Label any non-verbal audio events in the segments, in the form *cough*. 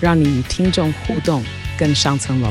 让你与听众互动更上层楼。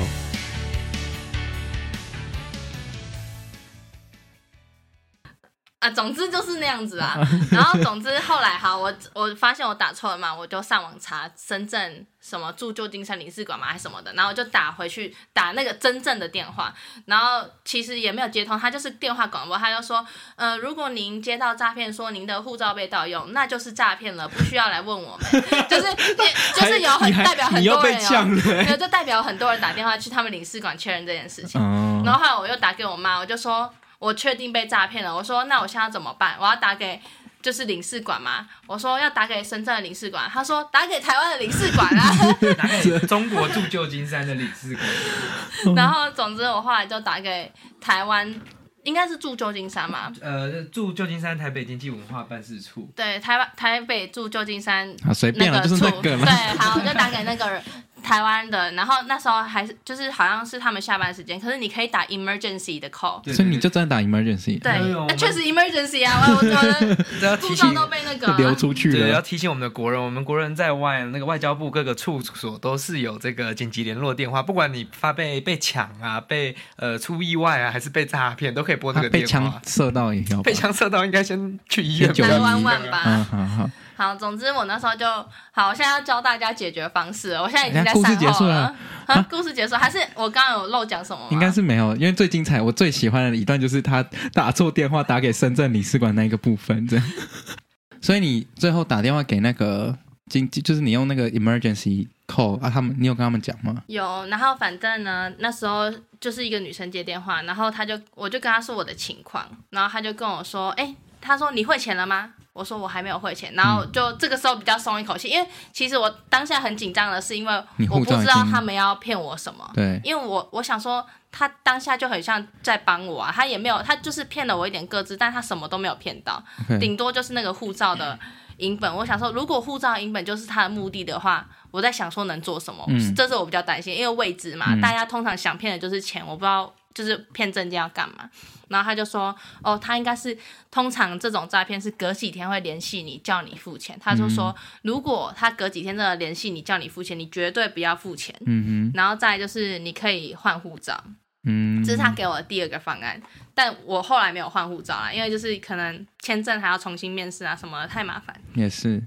总之就是那样子啊。*laughs* 然后，总之后来哈，我我发现我打错了嘛，我就上网查深圳什么驻旧金山领事馆嘛，还是什么的，然后我就打回去打那个真正的电话，然后其实也没有接通，他就是电话广播，他就说，呃，如果您接到诈骗说您的护照被盗用，那就是诈骗了，不需要来问我们，*laughs* 就是 *laughs* 就是有很代表很多人有，就代表很多人打电话去他们领事馆确认这件事情，然后后来我又打给我妈，我就说。我确定被诈骗了，我说那我现在怎么办？我要打给就是领事馆吗？我说要打给深圳的领事馆，他说打给台湾的领事馆啊，*laughs* 打给中国驻旧金山的领事馆。*laughs* 然后总之我后来就打给台湾，应该是驻旧金山嘛？呃，驻旧金山台北经济文化办事处。对，台湾台北驻旧金山啊，随便了，就是那个。对，好，我就打给那个人。台湾的，然后那时候还是就是好像是他们下班时间，可是你可以打 emergency 的 call，所以你就真的打 emergency。对，那确实 emergency 啊，我觉得护照都被那个流出去了。对，要提醒我们的国人，我们国人在外，那个外交部各个处所都是有这个紧急联络电话，不管你发被被抢啊，被呃出意外啊，还是被诈骗，都可以拨这个电话。被枪射到也要，被枪射到应该先去医院911万万吧。嗯，好好。好，总之我那时候就好，我现在要教大家解决方式。我现在已经在。故事结束了，啊，故事结束还是我刚刚有漏讲什么？应该是没有，因为最精彩，我最喜欢的一段就是他打错电话打给深圳领事馆那一个部分，这样。*laughs* 所以你最后打电话给那个经，就是你用那个 emergency call 啊，他们你有跟他们讲吗？有，然后反正呢，那时候就是一个女生接电话，然后他就我就跟他说我的情况，然后他就跟我说，哎，他说你汇钱了吗？我说我还没有汇钱，然后就这个时候比较松一口气，因为其实我当下很紧张的是，因为我不知道他们要骗我什么。对，因为我我想说他当下就很像在帮我啊，他也没有，他就是骗了我一点个资，但他什么都没有骗到顶多就是那个护照的影本。我想说，如果护照影本就是他的目的的话，我在想说能做什么，嗯、这是我比较担心，因为未知嘛，嗯、大家通常想骗的就是钱，我不知道。就是骗证件要干嘛？然后他就说：“哦，他应该是通常这种诈骗是隔几天会联系你，叫你付钱。”他就说：“如果他隔几天真的联系你，叫你付钱，你绝对不要付钱。”嗯哼。然后再就是你可以换护照。嗯。这是他给我的第二个方案，但我后来没有换护照啦，因为就是可能签证还要重新面试啊什么的，太麻烦。也是。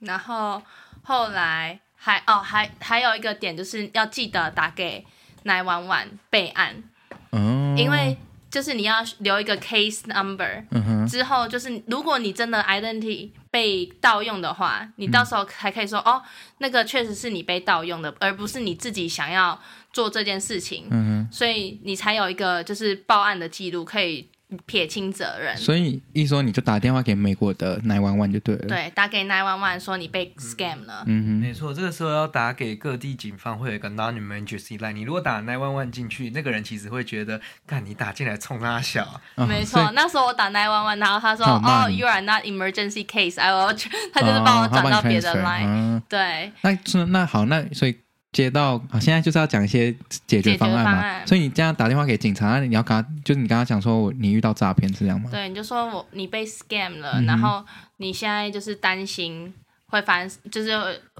然后后来还哦还还有一个点就是要记得打给911备案。哦，因为就是你要留一个 case number，嗯，之后就是如果你真的 identity 被盗用的话，你到时候还可以说、嗯、哦，那个确实是你被盗用的，而不是你自己想要做这件事情，嗯，所以你才有一个就是报案的记录可以。撇清责任，所以一说你就打电话给美国的 ny one one 就对了。对，打给 ny one one 说你被 scam 了。嗯哼，没错，这个时候要打给各地警方会有一个 non-emergency line。你如果打911进去，那个人其实会觉得，看你打进来冲他笑。哦、没错，那时候我打 ny one one 然后他说，哦、oh,，you are not emergency case，I will，*laughs* 他就是帮我转到别的 line、哦。对，那那好，那所以。接到啊，现在就是要讲一些解决方案嘛，案所以你这样打电话给警察，你要跟他，就是你跟他讲说你遇到诈骗是这样吗？对，你就说我你被 scam 了，嗯、然后你现在就是担心会发生，就是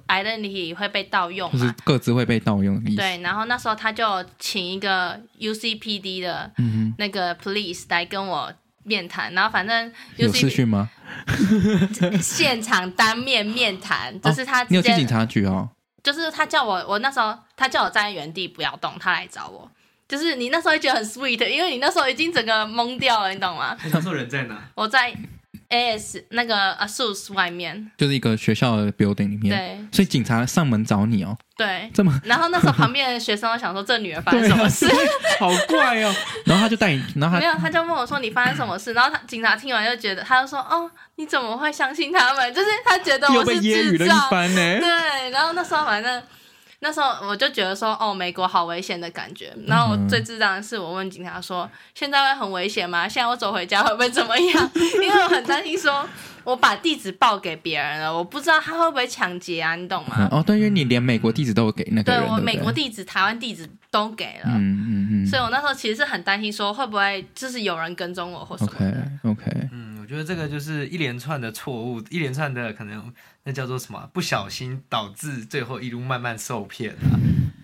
identity 会被盗用，就是各自会被盗用。对，然后那时候他就请一个 UCPD 的那个 police 来跟我面谈，然后反正有视讯吗？*laughs* 现场当面面谈，就是他、哦、你有去警察局哦。就是他叫我，我那时候他叫我站在原地不要动，他来找我。就是你那时候会觉得很 sweet，因为你那时候已经整个懵掉了，你懂吗？*laughs* 那时候人在哪？我在 AS 那个 ASUS 外面，就是一个学校的 building 里面。对，所以警察上门找你哦。对，这么。*laughs* 然后那时候旁边的学生都想说，这女儿发生什么事？*laughs* 好怪哦。然后他就带你，然后他没有，他就问我说你发生什么事？然后他警察听完就觉得，他就说哦，你怎么会相信他们？就是他觉得我是智障。又被揶揄了一番呢。对，然后那时候反正。那时候我就觉得说，哦，美国好危险的感觉。然后我最智障的是，我问警察说，现在会很危险吗？现在我走回家会不会怎么样？因为我很担心说。我把地址报给别人了，我不知道他会不会抢劫啊，你懂吗？嗯、哦，对，因为你连美国地址都给那个人，对，我美国地址、台湾地址都给了，嗯嗯嗯，所以我那时候其实是很担心，说会不会就是有人跟踪我或什么的。OK OK，觉得这个就是一连串的错误，一连串的可能那叫做什么？不小心导致最后一路慢慢受骗啊。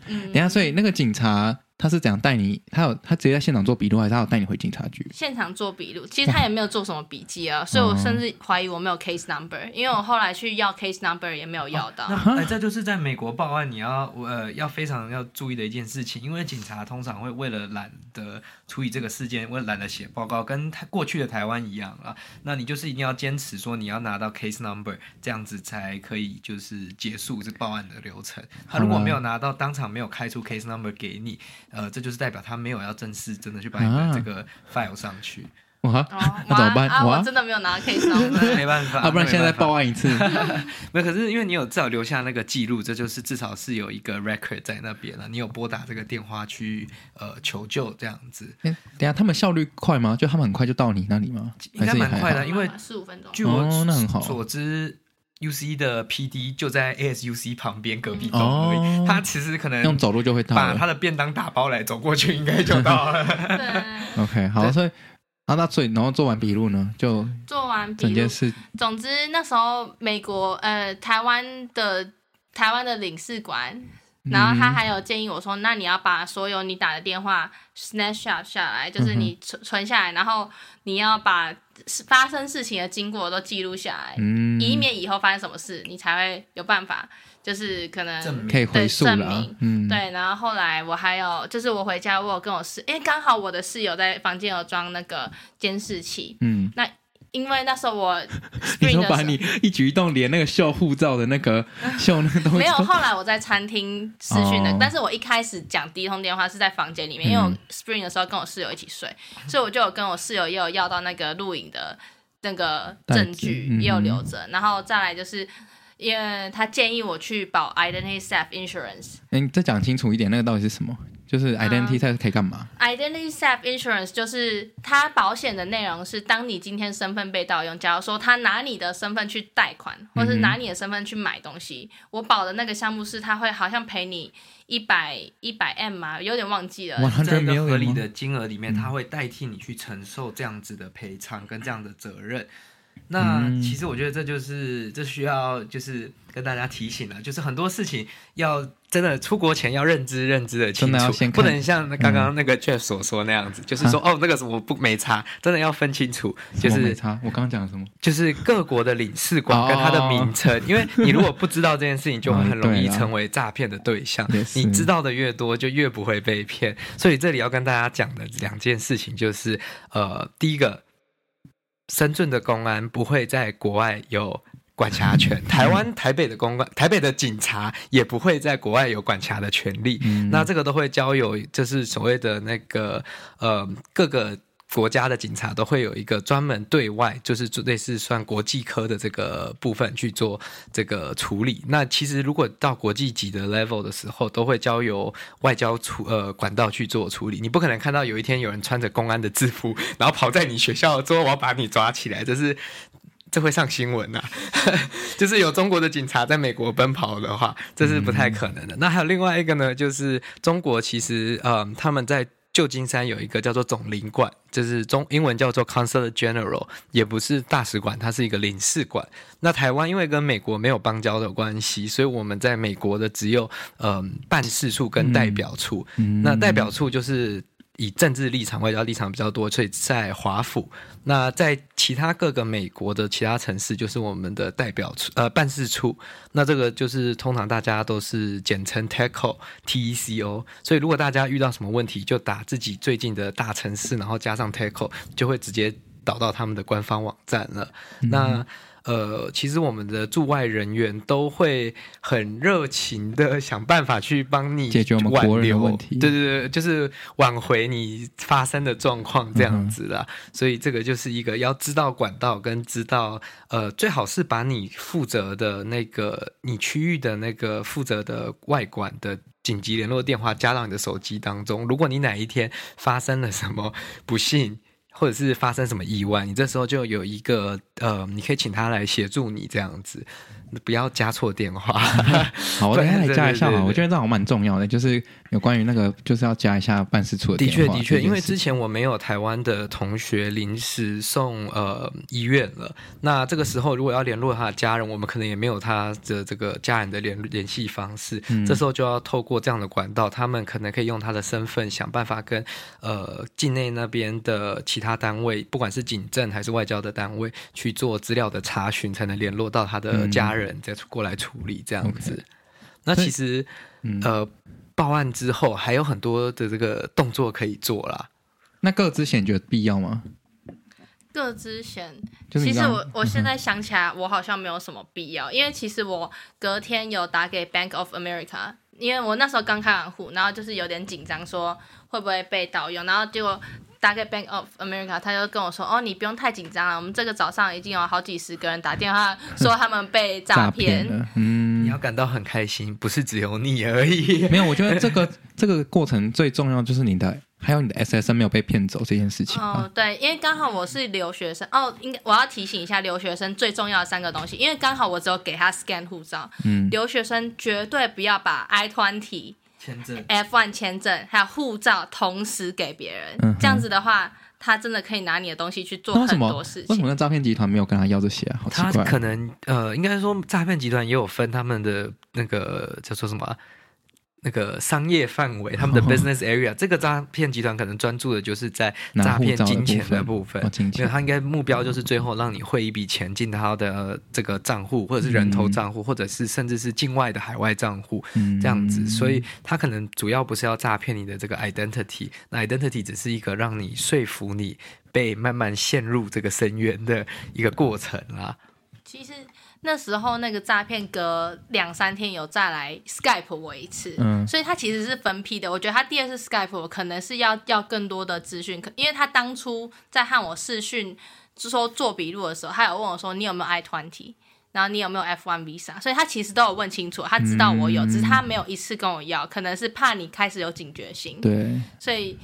嗯，等下，所以那个警察。他是怎样带你？他有他直接在现场做笔录，还是他有带你回警察局？现场做笔录，其实他也没有做什么笔记啊，*laughs* 所以我甚至怀疑我没有 case number，因为我后来去要 case number 也没有要到。哦、那哎，这就是在美国报案你要呃要非常要注意的一件事情，因为警察通常会为了懒得处理这个事件，为了懒得写报告，跟他过去的台湾一样啊，那你就是一定要坚持说你要拿到 case number，这样子才可以就是结束这报案的流程。他如果没有拿到，当场没有开出 case number 给你，呃，这就是代表。他没有要正式真的去把你的这个 file 上去，啊、哇，那怎么办？啊，我真的没有拿 case 上，*laughs* 没办法，要、啊、不然现在再报案一次。*laughs* 没有，可是因为你有至少留下那个记录，这就是至少是有一个 record 在那边了。你有拨打这个电话去呃求救这样子。欸、等下他们效率快吗？就他们很快就到你那里吗？应该蛮快的，因为四五分钟。据我所知。U C 的 P D 就在 A S U C 旁边隔壁栋而已，哦，他其实可能用走路就会到，把他的便当打包来走过去，应该就到了。对，*laughs* OK，好，所以啊，那所以然后做完笔录呢，就做完笔录整件事。总之那时候美国呃台湾的台湾的领事馆。然后他还有建议我说：“那你要把所有你打的电话 snapshot 下来，就是你存存下来，然后你要把发生事情的经过都记录下来，嗯，以免以后发生什么事，你才会有办法，就是可能可以回溯了。证明，嗯，对。然后后来我还有，就是我回家，我有跟我室，哎，刚好我的室友在房间有装那个监视器，嗯，那。”因为那时候我，*laughs* 你说把你一举一动连那个秀护照的那个 *laughs* 秀那个东西没有。后来我在餐厅试训的，但是我一开始讲第一通电话是在房间里面，因为我 Spring 的时候跟我室友一起睡，所以我就有跟我室友也有要到那个录影的那个证据，也有留着。然后再来就是，因为他建议我去保 Identity Theft Insurance。哎，你再讲清楚一点，那个到底是什么？就是 identity theft 可以干嘛？identity theft insurance 就是它保险的内容是，当你今天身份被盗用，假如说他拿你的身份去贷款，或是拿你的身份去买东西，嗯、我保的那个项目是，他会好像赔你一百一百 M 嘛，有点忘记了。在一个合理的金额里面，他会代替你去承受这样子的赔偿跟这样的责任。那其实我觉得这就是这需要就是跟大家提醒了，就是很多事情要真的出国前要认知认知的清楚，不能像刚刚那个 Jeff 所说那样子，嗯、就是说哦那个什么不没差，真的要分清楚，就是没差。我刚刚讲什么？就是各国的领事馆跟它的名称，因为你如果不知道这件事情，就会很容易成为诈骗的对象。你知道的越多，就越不会被骗。所以这里要跟大家讲的两件事情就是，呃，第一个。深圳的公安不会在国外有管辖权，台湾台北的公安、台北的警察也不会在国外有管辖的权利。嗯、那这个都会交由，就是所谓的那个呃各个。国家的警察都会有一个专门对外，就是类似算国际科的这个部分去做这个处理。那其实如果到国际级的 level 的时候，都会交由外交处呃管道去做处理。你不可能看到有一天有人穿着公安的制服，然后跑在你学校之后，我要把你抓起来，这是这会上新闻呐、啊。*laughs* 就是有中国的警察在美国奔跑的话，这是不太可能的。那还有另外一个呢，就是中国其实嗯他们在。旧金山有一个叫做总领馆，就是中英文叫做 Consulate General，也不是大使馆，它是一个领事馆。那台湾因为跟美国没有邦交的关系，所以我们在美国的只有嗯、呃、办事处跟代表处。嗯、那代表处就是。以政治立场、外交立场比较多，所以在华府。那在其他各个美国的其他城市，就是我们的代表处呃办事处。那这个就是通常大家都是简称 TECO T E C O。所以如果大家遇到什么问题，就打自己最近的大城市，然后加上 TECO，就会直接导到他们的官方网站了。嗯、那呃，其实我们的驻外人员都会很热情的 *laughs* 想办法去帮你解决我们国人的问题。对对对，就是挽回你发生的状况这样子啦。嗯、所以这个就是一个要知道管道跟知道，呃，最好是把你负责的那个你区域的那个负责的外管的紧急联络电话加到你的手机当中。如果你哪一天发生了什么不幸，或者是发生什么意外，你这时候就有一个呃，你可以请他来协助你这样子。不要加错电话。*laughs* 好，我等下来加一下嘛。我觉得这好像蛮重要的，就是有关于那个，就是要加一下办事处的确，的确，因为之前我没有台湾的同学临时送呃医院了，那这个时候如果要联络他的家人，我们可能也没有他的这个家人的联联系方式。嗯。这时候就要透过这样的管道，他们可能可以用他的身份想办法跟呃境内那边的其他单位，不管是警政还是外交的单位去做资料的查询，才能联络到他的家人。人再过来处理这样子，Okay. 那其实、嗯、呃，报案之后还有很多的这个动作可以做啦。那个资险觉得必要吗？个资险，其实我我现在想起来，我好像没有什么必要，嗯、因为其实我隔天有打给 Bank of America，因为我那时候刚开完户，然后就是有点紧张，说会不会被盗用，然后结果。打给 Bank of America，他就跟我说：“哦，你不用太紧张了，我们这个早上已经有好几十个人打电话说他们被诈骗。诈骗”嗯，你要感到很开心，不是只有你而已。没有，我觉得这个这个过程最重要就是你的，还有你的 SSN 没有被骗走这件事情。哦，对，因为刚好我是留学生哦，应该我要提醒一下留学生最重要的三个东西，因为刚好我只有给他 scan 护照。嗯，留学生绝对不要把 I-20。签证、F1 签证还有护照同时给别人，嗯、这样子的话，他真的可以拿你的东西去做很多事情。为什么那诈骗集团没有跟他要这些啊？好奇怪。他可能呃，应该说诈骗集团也有分他们的那个叫做什么？那个商业范围，他们的 business area，、哦、这个诈骗集团可能专注的就是在诈骗金钱的部分，因为他应该目标就是最后让你汇一笔钱进他的这个账户，或者是人头账户，嗯、或者是甚至是境外的海外账户、嗯、这样子，所以他可能主要不是要诈骗你的这个 identity，那 identity 只是一个让你说服你被慢慢陷入这个深渊的一个过程啦。其实。那时候那个诈骗隔两三天有再来 Skype 我一次，嗯，所以他其实是分批的。我觉得他第二次 Skype 我可能是要要更多的资讯，因为他当初在和我视讯就说做笔录的时候，他有问我说，你有没有 I 团体然后你有没有 F1 Visa，所以他其实都有问清楚，他知道我有，嗯，只是他没有一次跟我要，可能是怕你开始有警觉性，对，所以。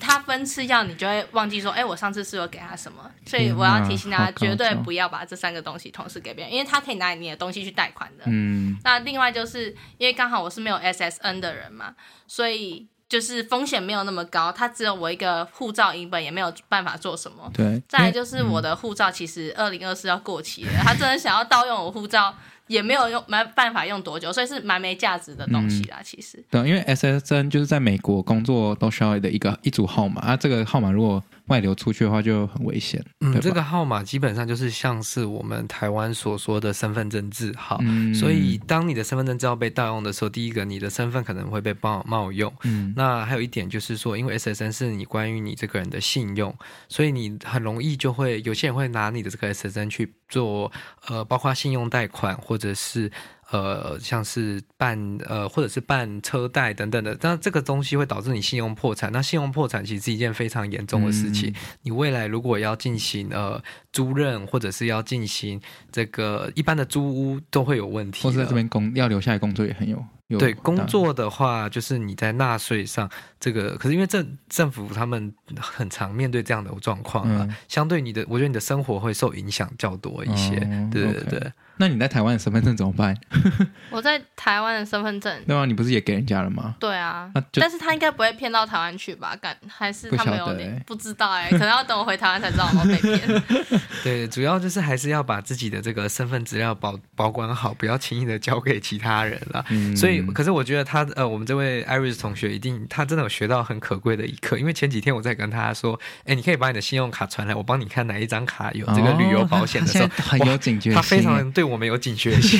他分次要你就会忘记说，哎，我上次是有给他什么，所以我要提醒他，绝对不要把这三个东西同时给别人，因为他可以拿你的东西去贷款的。嗯。那另外就是因为刚好我是没有 SSN 的人嘛，所以就是风险没有那么高，他只有我一个护照影本，也没有办法做什么。对。再来就是我的护照其实二零二四要过期了，他真的想要盗用我护照。也没有用，没办法用多久，所以是蛮没价值的东西啦。嗯、其实，对，因为 SSN 就是在美国工作都需要的一个一组号码啊，这个号码如果外流出去的话就很危险。嗯，这个号码基本上就是像是我们台湾所说的身份证字号，嗯、所以当你的身份证字号被盗用的时候，第一个你的身份可能会被冒冒用。嗯，那还有一点就是说，因为 SSN 是你关于你这个人的信用，所以你很容易就会有些人会拿你的这个 SSN 去做呃，包括信用贷款或者是。呃，像是办呃，或者是办车贷等等的，那这个东西会导致你信用破产。那信用破产其实是一件非常严重的事情。嗯、你未来如果要进行呃租赁，或者是要进行这个一般的租屋，都会有问题。或者在这边工要留下来工作也很有。有对工作的话，就是你在纳税上这个，可是因为政政府他们很常面对这样的状况啊，嗯、相对你的，我觉得你的生活会受影响较多一些。哦、对对对。Okay. 那你在台湾的身份证怎么办？*laughs* 我在台湾的身份证，对啊，你不是也给人家了吗？对啊，但是他应该不会骗到台湾去吧？敢还是他没有？不，欸、不知道哎、欸，可能要等我回台湾才知道我被骗。*laughs* 对，主要就是还是要把自己的这个身份资料保保管好，不要轻易的交给其他人了。嗯、所以，可是我觉得他呃，我们这位 Iris 同学一定他真的有学到很可贵的一课，因为前几天我在跟他说，哎，你可以把你的信用卡传来，我帮你看哪一张卡有这个旅游保险的时候，哦、很有警觉性，他非常对我们有警觉性，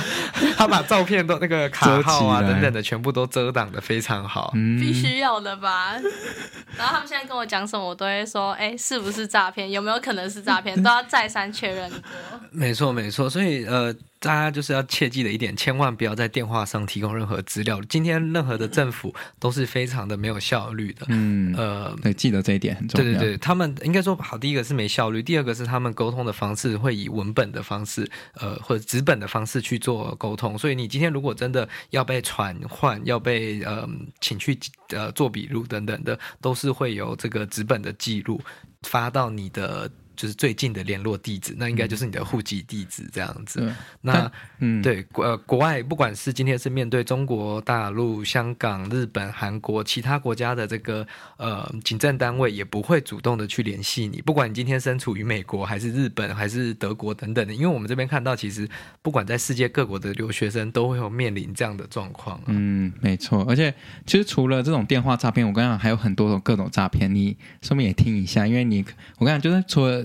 *laughs* 他把照片都那个卡号啊等等的全部都遮挡的非常好，嗯、必须要的吧？然后他们现在跟我讲什么，我都会说，哎，是不是诈骗？有没有可能是诈诈骗，都要再三确认过。没错，没错。所以呃。大家就是要切记的一点，千万不要在电话上提供任何资料。今天任何的政府都是非常的没有效率的。嗯，呃，对，记得这一点很重要。对对对，他们应该说好，第一个是没效率，第二个是他们沟通的方式会以文本的方式，呃，或者纸本的方式去做沟通。所以你今天如果真的要被传唤，要被呃请去呃做笔录等等的，都是会有这个纸本的记录发到你的。就是最近的联络地址，那应该就是你的户籍地址这样子。嗯、那嗯，对，呃，国外不管是今天是面对中国大陆、香港、日本、韩国其他国家的这个呃警政单位，也不会主动的去联系你。不管你今天身处于美国，还是日本，还是德国等等的，因为我们这边看到，其实不管在世界各国的留学生，都会有面临这样的状况。嗯，没错。而且其实除了这种电话诈骗，我跟你讲还有很多种各种诈骗，你顺便也听一下，因为你我跟你讲就是除了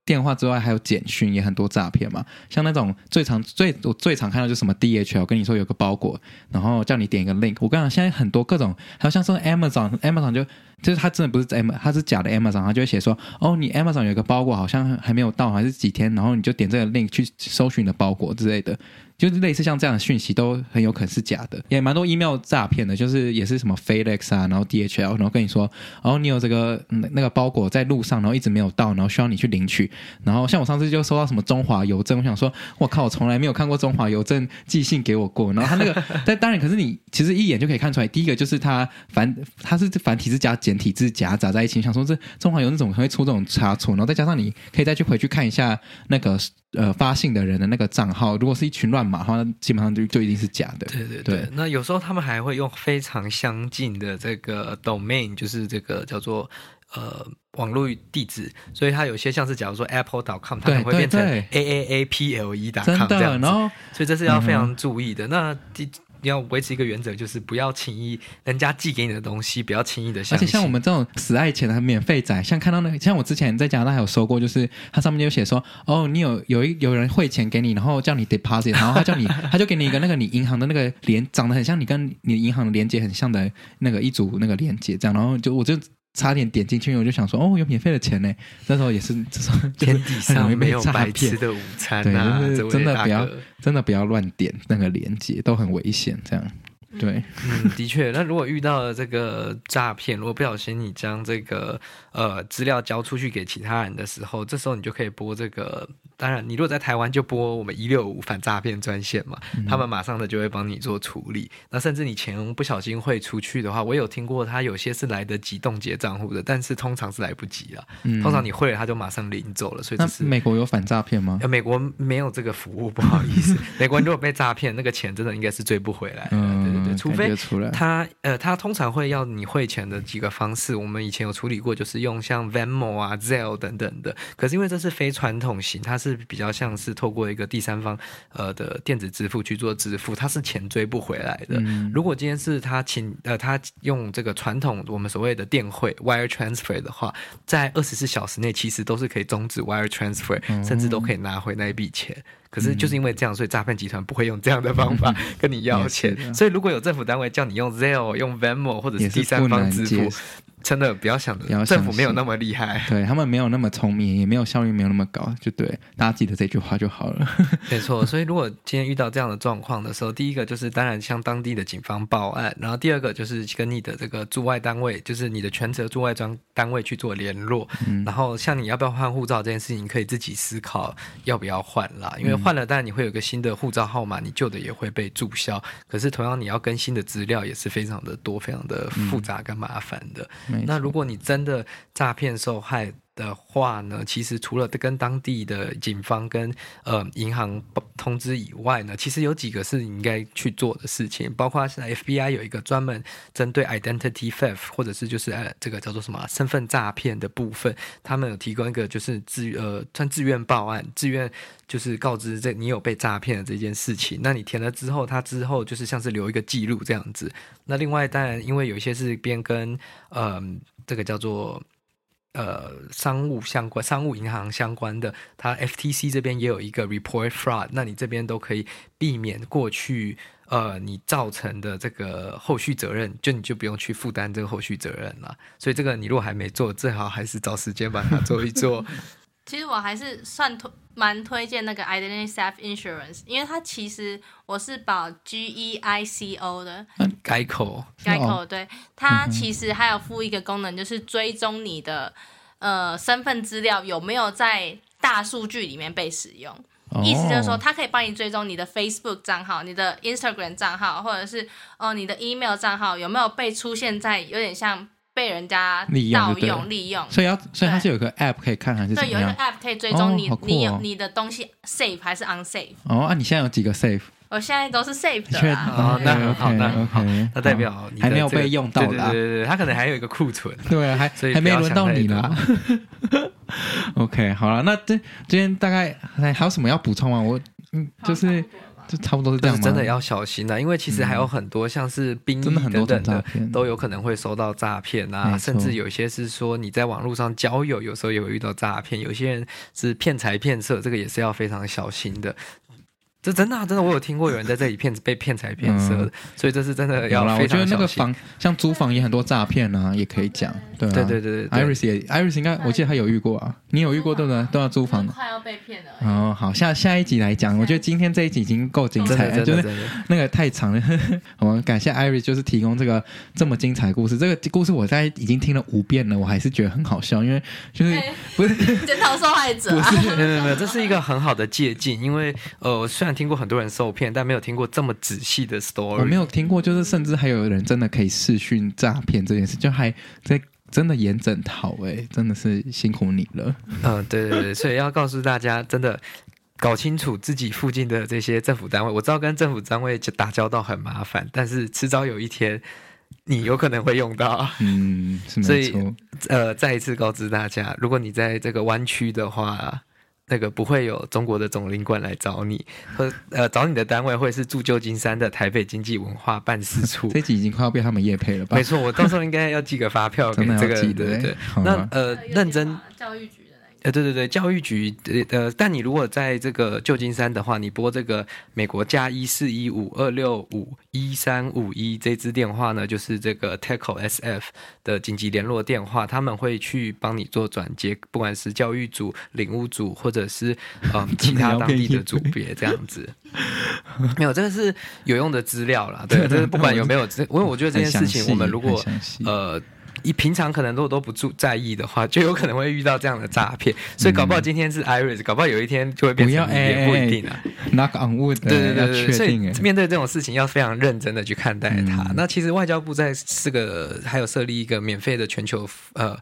电话之外，还有简讯也很多诈骗嘛，像那种最常最我最常看到就是什么 DHL，跟你说有个包裹，然后叫你点一个 link。我跟你讲，现在很多各种，还有像说 Amazon，Amazon 就就是它真的不是 M，它是假的 Amazon，它就会写说，哦，你 Amazon 有个包裹好像还没有到，还是几天，然后你就点这个 link 去搜寻你的包裹之类的。就是类似像这样的讯息都很有可能是假的，也蛮多 email 诈骗的，就是也是什么 FedEx 啊，然后 DHL，然后跟你说，然后你有这个那个包裹在路上，然后一直没有到，然后需要你去领取。然后像我上次就收到什么中华邮政，我想说，我靠，我从来没有看过中华邮政寄信给我过。然后他那个，*laughs* 但当然，可是你其实一眼就可以看出来，第一个就是它繁，它是繁体字加简体字夹杂在一起，想说这中华邮政怎么会出这种差错？然后再加上你可以再去回去看一下那个。呃，发信的人的那个账号，如果是一群乱码的话，基本上就就一定是假的。对对对，对。那有时候他们还会用非常相近的这个 domain，就是这个叫做呃网络地址，所以它有些像是假如说 apple.com，它可能会变成 aaaple.com 这样子。然后，所以这是要非常注意的。嗯、那第。你要维持一个原则，就是不要轻易人家寄给你的东西，不要轻易的相信。而且像我们这种死爱钱的免费仔，像看到那个，像我之前在加拿大还有收过，就是它上面就写说，哦，你有有一有人汇钱给你，然后叫你 deposit，然后他叫你，*laughs* 他就给你一个那个你银行的那个连，长得很像你跟你银行的连接很像的那个一组那个连接，这样，然后就我就。差点点进去，我就想说，哦，有免费的钱呢。那时候也是，这时候天底上没有白吃的午餐啊！对，就是真的不要，真的不要乱点那个链接，都很危险。这样，对，嗯，的确。那如果遇到了这个诈骗，如果不小心你将这个呃资料交出去给其他人的时候，这时候你就可以拨这个。当然，你如果在台湾就拨我们一六五反诈骗专线嘛，嗯、他们马上的就会帮你做处理。那甚至你钱不小心汇出去的话，我有听过他有些是来得及冻结账户的，但是通常是来不及了。嗯、通常你汇了，他就马上领走了。所以这是美国有反诈骗吗？呃，美国没有这个服务，不好意思。*laughs* 美国如果被诈骗，那个钱真的应该是追不回来的。嗯、除非他呃，他通常会要你汇钱的几个方式，我们以前有处理过，就是用像 Venmo 啊、Zelle 等等的。可是因为这是非传统型，它是。是比较像是透过一个第三方呃的电子支付去做支付，它是钱追不回来的。嗯、如果今天是他请呃他用这个传统我们所谓的电汇 wire transfer 的话，在二十四小时内其实都是可以终止 wire transfer，、嗯、甚至都可以拿回那一笔钱。可是就是因为这样，所以诈骗集团不会用这样的方法跟你要钱。所以如果有政府单位叫你用 Zelle、用 Venmo 或者是第三方支付。真的不要想着政府没有那么厉害，对他们没有那么聪明，也没有效率没有那么高，就对大家记得这句话就好了。*laughs* 没错，所以如果今天遇到这样的状况的时候，第一个就是当然向当地的警方报案，然后第二个就是跟你的这个驻外单位，就是你的全责驻外专单位去做联络。嗯，然后像你要不要换护照这件事情，你可以自己思考要不要换啦，因为换了当然你会有个新的护照号码，你旧的也会被注销。可是同样你要更新的资料也是非常的多，非常的复杂跟麻烦的。那如果你真的诈骗受害的话呢，其实除了跟当地的警方跟呃银行通知以外呢，其实有几个是你应该去做的事情，包括现在 FBI 有一个专门针对 identity theft 或者是就是呃这个叫做什么身份诈骗的部分，他们有提供一个就是自呃算自愿报案，自愿就是告知这你有被诈骗的这件事情，那你填了之后，他之后就是像是留一个记录这样子。那另外当然因为有一些是边跟呃这个叫做。呃，商务相关、商务银行相关的，它 FTC 这边也有一个 report fraud，那你这边都可以避免过去呃你造成的这个后续责任，就你就不用去负担这个后续责任了。所以这个你如果还没做，最好还是找时间把它做一做。其实我还是算推蛮推荐那个 Identity Theft Insurance，因为它其实我是保 G E I C O 的。Geico。Geico 对，它其实还有附一个功能，就是追踪你的呃身份资料有没有在大数据里面被使用。意思就是说，它可以帮你追踪你的 Facebook 账号、你的 Instagram 账号，或者是哦、呃、你的 email 账号有没有被出现在有点像。被人家盗用、利用，所以要，所以它是有个 app 可以看还是怎么样？对，有一个 app 可以追踪你，你有你的东西 safe 还是 unsafe？哦，啊，你现在有几个 safe？我现在都是 safe 的啊。那很好，那很好，那代表还没有被用到啦。对对对，它可能还有一个库存。对啊，还还没轮到你啦。*laughs* OK，好了，那这今天大概还还有什么要补充吗？我嗯，就是。就差不多是这样吗？真的要小心啊，因为其实还有很多像是兵役等等的，都有可能会收到诈骗啊，甚至有些是说你在网络上交友，有时候也会遇到诈骗，有些人是骗财骗色，这个也是要非常小心的。这真的、啊、真的，我有听过有人在这里骗被骗财骗色的，嗯、所以这是真的要非常小心。我觉得那个房像租房也很多诈骗啊，也可以讲。对、啊、对对对对，Iris 也 Iris 应该我记得他有遇过啊，你有遇过对不对？都要租房，快要被骗了。哦，好，下下一集来讲，我觉得今天这一集已经够精彩了，就是那个太长了。*laughs* 我们感谢 Iris，就是提供这个这么精彩的故事。这个故事我在已经听了五遍了，我还是觉得很好笑，因为就是不是 *laughs* 检讨受害者、啊，不是没有没有没有，这是一个很好的借鉴，因为呃，虽然听过很多人受骗，但没有听过这么仔细的 story。我没有听过，就是甚至还有人真的可以视讯诈骗这件事，就还在。真的严整好哎，真的是辛苦你了。嗯，对对对，所以要告诉大家，真的搞清楚自己附近的这些政府单位。我知道跟政府单位打交道很麻烦，但是迟早有一天你有可能会用到。嗯，是没错。所以呃，再一次告知大家，如果你在这个湾区的话。那个不会有中国的总领馆来找你，和呃找你的单位会是驻旧金山的台北经济文化办事处。*laughs* 这集已经快要被他们业配了吧？没错，我到时候应该要寄个发票 *laughs* 给这个。对对对，那呃认真教育局。呃，对对对，教育局呃，但你如果在这个旧金山的话，你拨这个美国加一四一五二六五一三五一这支电话呢，就是这个 TACO SF 的紧急联络电话，他们会去帮你做转接，不管是教育组、领务组，或者是呃 *laughs* 其他当地的组别这样子。没有，这个是有用的资料啦，对，*laughs* 就是不管有没有，因为我觉得这件事情，我们如果呃。你平常可能如果都不注在意的话，就有可能会遇到这样的诈骗。所以搞不好今天是 Iris，搞不好有一天就会变成你，也不一定啊。Knock on wood，对对对对，所以面对这种事情要非常认真的去看待它。嗯、那其实外交部在这个还有设立一个免费的全球呃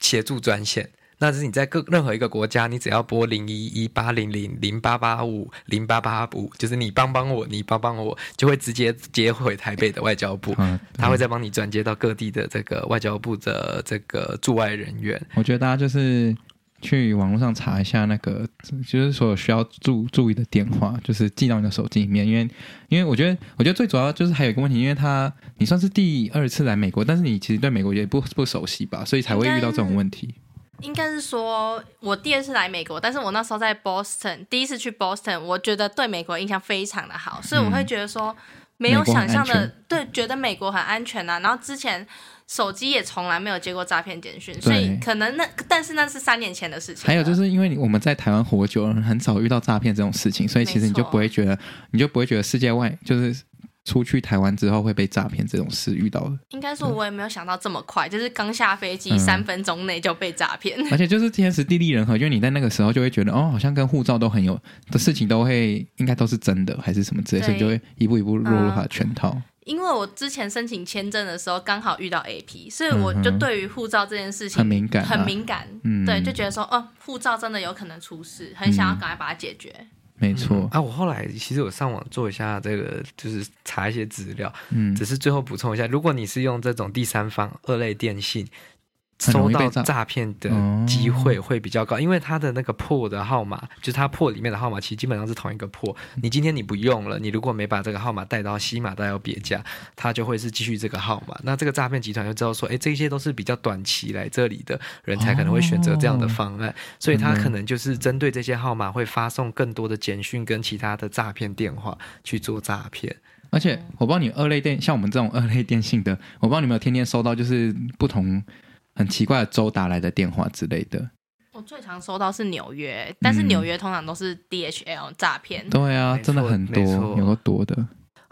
协助专线。那是你在各任何一个国家，你只要拨零一一八零零零八八五零八八五，就是你帮帮我，你帮帮我，就会直接接回台北的外交部，嗯、他会再帮你转接到各地的这个外交部的这个驻外人员。我觉得大家就是去网络上查一下那个，就是所有需要注注意的电话，就是记到你的手机里面，因为因为我觉得我觉得最主要就是还有一个问题，因为他你算是第二次来美国，但是你其实对美国也不不熟悉吧，所以才会遇到这种问题。应该是说，我第二次来美国，但是我那时候在 Boston，第一次去 Boston，我觉得对美国印象非常的好，所以我会觉得说，没有想象的，对，觉得美国很安全啊。然后之前手机也从来没有接过诈骗简讯，所以可能那，但是那是三年前的事情。还有就是因为我们在台湾活久了，很少遇到诈骗这种事情，所以其实你就不会觉得，你就不会觉得世界外就是。出去台湾之后会被诈骗这种事遇到的，应该说我也没有想到这么快，就是刚下飞机三分钟内就被诈骗，而且就是天时地利人和，就是你在那个时候就会觉得哦，好像跟护照都很有的事情都会应该都是真的还是什么之类，所以就会一步一步落入他的圈套。*laughs* 因为我之前申请签证的时候刚好遇到 AP，所以我就对于护照这件事情很敏感，很敏感，嗯。对，就觉得说哦，护照真的有可能出事，很想要赶快把它解决。没错、嗯、啊，我后来其实有上网做一下这个，就是查一些资料，嗯，只是最后补充一下，如果你是用这种第三方二类电信。收到诈骗的机会会比较高，因为他的那个破的号码，就是他破里面的号码，其实基本上是同一个破。你今天你不用了，你如果没把这个号码带到西马带到别家，他就会是继续这个号码。那这个诈骗集团就知道说，哎，这些都是比较短期来这里的人才可能会选择这样的方案，所以他可能就是针对这些号码会发送更多的简讯跟其他的诈骗电话去做诈骗。而且我不知道你二类电，像我们这种二类电信的，我不知道你有没有天天收到就是不同。很奇怪的州打来的电话之类的，我最常收到是纽约，但是纽约通常都是 DHL 诈骗。嗯、对啊，真的很多，有个多的。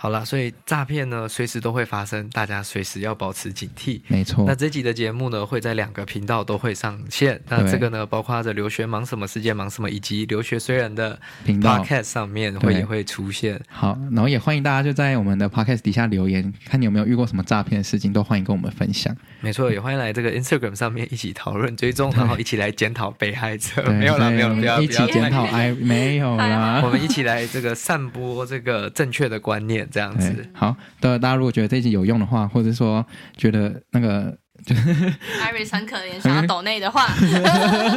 好了，所以诈骗呢，随时都会发生，大家随时要保持警惕。没错。那这集的节目呢，会在两个频道都会上线。那这个呢，包括着留学忙什么、世界忙什么，以及留学虽然的 podcast 上面会也会出现。好，然后也欢迎大家就在我们的 podcast 底下留言，看你有没有遇过什么诈骗的事情，都欢迎跟我们分享。没错，也欢迎来这个 Instagram 上面一起讨论、追踪，然后一起来检讨被害者。没有啦，没有，不要，一起检讨哎，没有 *laughs* 啦，我们一起来这个散播这个正确的观念，这样子。好，大家如果觉得这集有用的话，或者说觉得那个就 Iris 很可怜，想要抖内的话，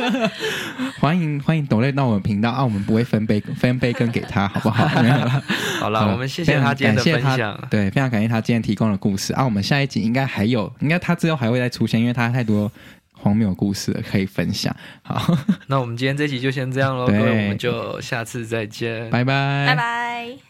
*laughs* 欢迎欢迎抖内到我们频道啊，我们不会分杯分杯羹给他，好不好？*laughs* 好了，我们谢谢他今天的分享，对，非常感谢他今天提供的故事啊。我们下一集应该还有，应该他之后还会再出现，因为他太多荒谬故事可以分享。好，*laughs* 那我们今天这集就先这样喽，各位，我们就下次再见，拜拜，拜拜。